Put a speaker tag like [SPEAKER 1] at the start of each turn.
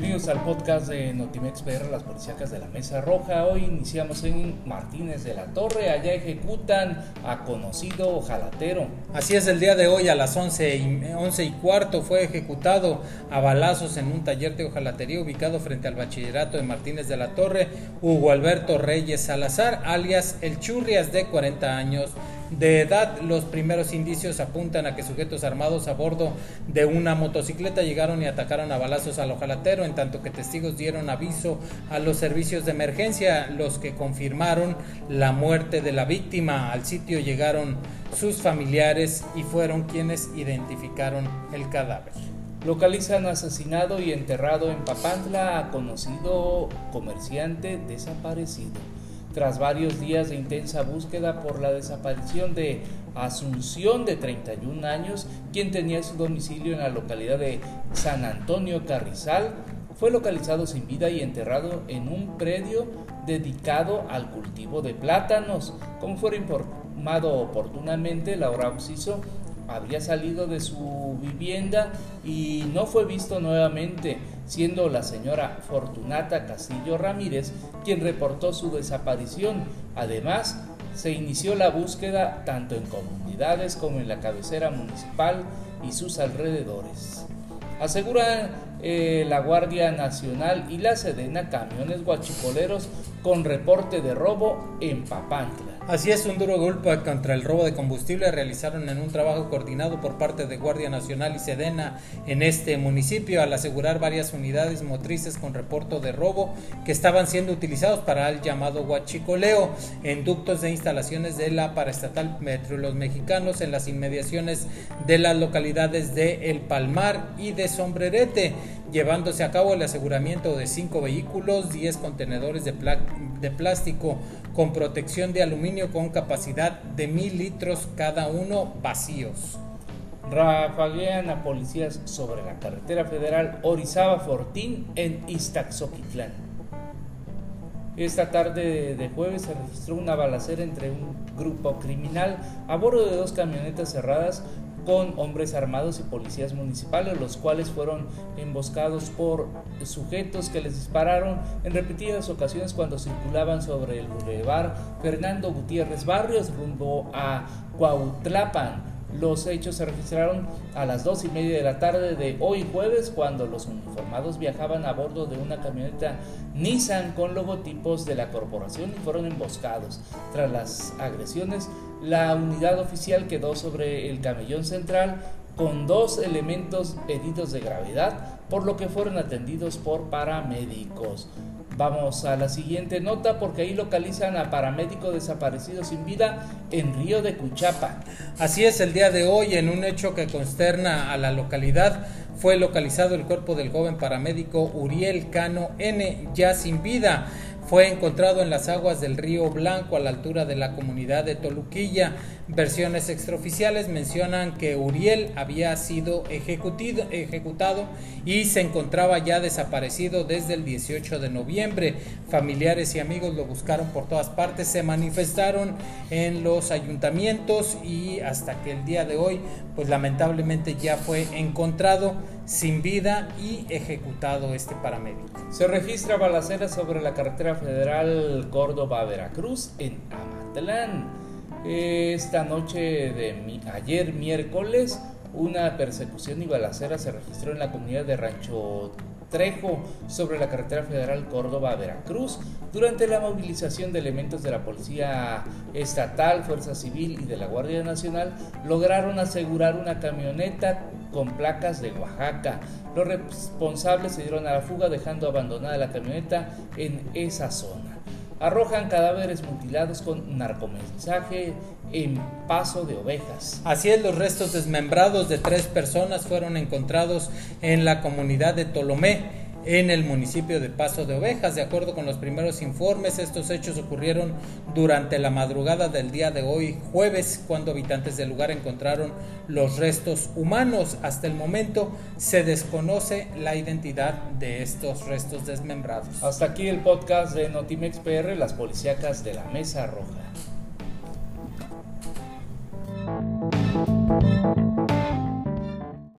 [SPEAKER 1] Bienvenidos al podcast de Notimex PR, las policíacas de la Mesa Roja. Hoy iniciamos en Martínez de la Torre. Allá ejecutan a conocido ojalatero.
[SPEAKER 2] Así es, el día de hoy a las 11 y, 11 y cuarto fue ejecutado a balazos en un taller de ojalatería ubicado frente al bachillerato de Martínez de la Torre, Hugo Alberto Reyes Salazar, alias El Churrias, de 40 años de edad. Los primeros indicios apuntan a que sujetos armados a bordo de una motocicleta llegaron y atacaron a balazos al ojalatero, en tanto que testigos dieron aviso a los servicios de emergencia, los que confirmaron la muerte de la víctima. Al sitio llegaron sus familiares y fueron quienes identificaron el cadáver.
[SPEAKER 1] Localizan asesinado y enterrado en Papantla a conocido comerciante desaparecido tras varios días de intensa búsqueda por la desaparición de Asunción de 31 años, quien tenía su domicilio en la localidad de San Antonio Carrizal, fue localizado sin vida y enterrado en un predio dedicado al cultivo de plátanos. Como fuera informado oportunamente, Laura Oxiso habría salido de su vivienda y no fue visto nuevamente, siendo la señora Fortunata Castillo Ramírez quien reportó su desaparición. Además, se inició la búsqueda tanto en comunidades como en la cabecera municipal y sus alrededores. Asegura eh, la Guardia Nacional y la Sedena camiones guachicoleros con reporte de robo en Papantla.
[SPEAKER 2] Así es, un duro golpe contra el robo de combustible realizaron en un trabajo coordinado por parte de Guardia Nacional y Sedena en este municipio al asegurar varias unidades motrices con reporte de robo que estaban siendo utilizados para el llamado huachicoleo en ductos de instalaciones de la paraestatal Los Mexicanos en las inmediaciones de las localidades de El Palmar y de Sombrerete, llevándose a cabo el aseguramiento de cinco vehículos, 10 contenedores de, de plástico con protección de aluminio con capacidad de mil litros cada uno vacíos.
[SPEAKER 1] Rafaguean a policías sobre la carretera federal Orizaba-Fortín en Iztaxoquitlán. Esta tarde de jueves se registró una balacera entre un grupo criminal a bordo de dos camionetas cerradas con hombres armados y policías municipales, los cuales fueron emboscados por sujetos que les dispararon en repetidas ocasiones cuando circulaban sobre el bulevar Fernando Gutiérrez Barrios rumbo a Cuautlapan. Los hechos se registraron a las dos y media de la tarde de hoy jueves cuando los uniformados viajaban a bordo de una camioneta Nissan con logotipos de la corporación y fueron emboscados. Tras las agresiones, la unidad oficial quedó sobre el camellón central con dos elementos heridos de gravedad, por lo que fueron atendidos por paramédicos. Vamos a la siguiente nota porque ahí localizan a paramédico desaparecido sin vida en Río de Cuchapa.
[SPEAKER 2] Así es, el día de hoy en un hecho que consterna a la localidad fue localizado el cuerpo del joven paramédico Uriel Cano N ya sin vida fue encontrado en las aguas del río Blanco a la altura de la comunidad de Toluquilla. Versiones extraoficiales mencionan que Uriel había sido ejecutado y se encontraba ya desaparecido desde el 18 de noviembre. Familiares y amigos lo buscaron por todas partes, se manifestaron en los ayuntamientos y hasta que el día de hoy, pues lamentablemente ya fue encontrado sin vida y ejecutado este paramédico.
[SPEAKER 1] Se registra balacera sobre la carretera federal Córdoba-Veracruz en Amatlán. Esta noche de ayer miércoles, una persecución y balacera se registró en la comunidad de Rancho Trejo sobre la carretera federal Córdoba-Veracruz durante la movilización de elementos de la Policía Estatal, Fuerza Civil y de la Guardia Nacional lograron asegurar una camioneta con placas de Oaxaca. Los responsables se dieron a la fuga dejando abandonada la camioneta en esa zona arrojan cadáveres mutilados con narcomensaje en paso de ovejas.
[SPEAKER 2] Así es, los restos desmembrados de tres personas fueron encontrados en la comunidad de Tolomé en el municipio de Paso de Ovejas. De acuerdo con los primeros informes, estos hechos ocurrieron durante la madrugada del día de hoy, jueves, cuando habitantes del lugar encontraron los restos humanos. Hasta el momento se desconoce la identidad de estos restos desmembrados.
[SPEAKER 1] Hasta aquí el podcast de Notimex PR, las policíacas de la Mesa Roja.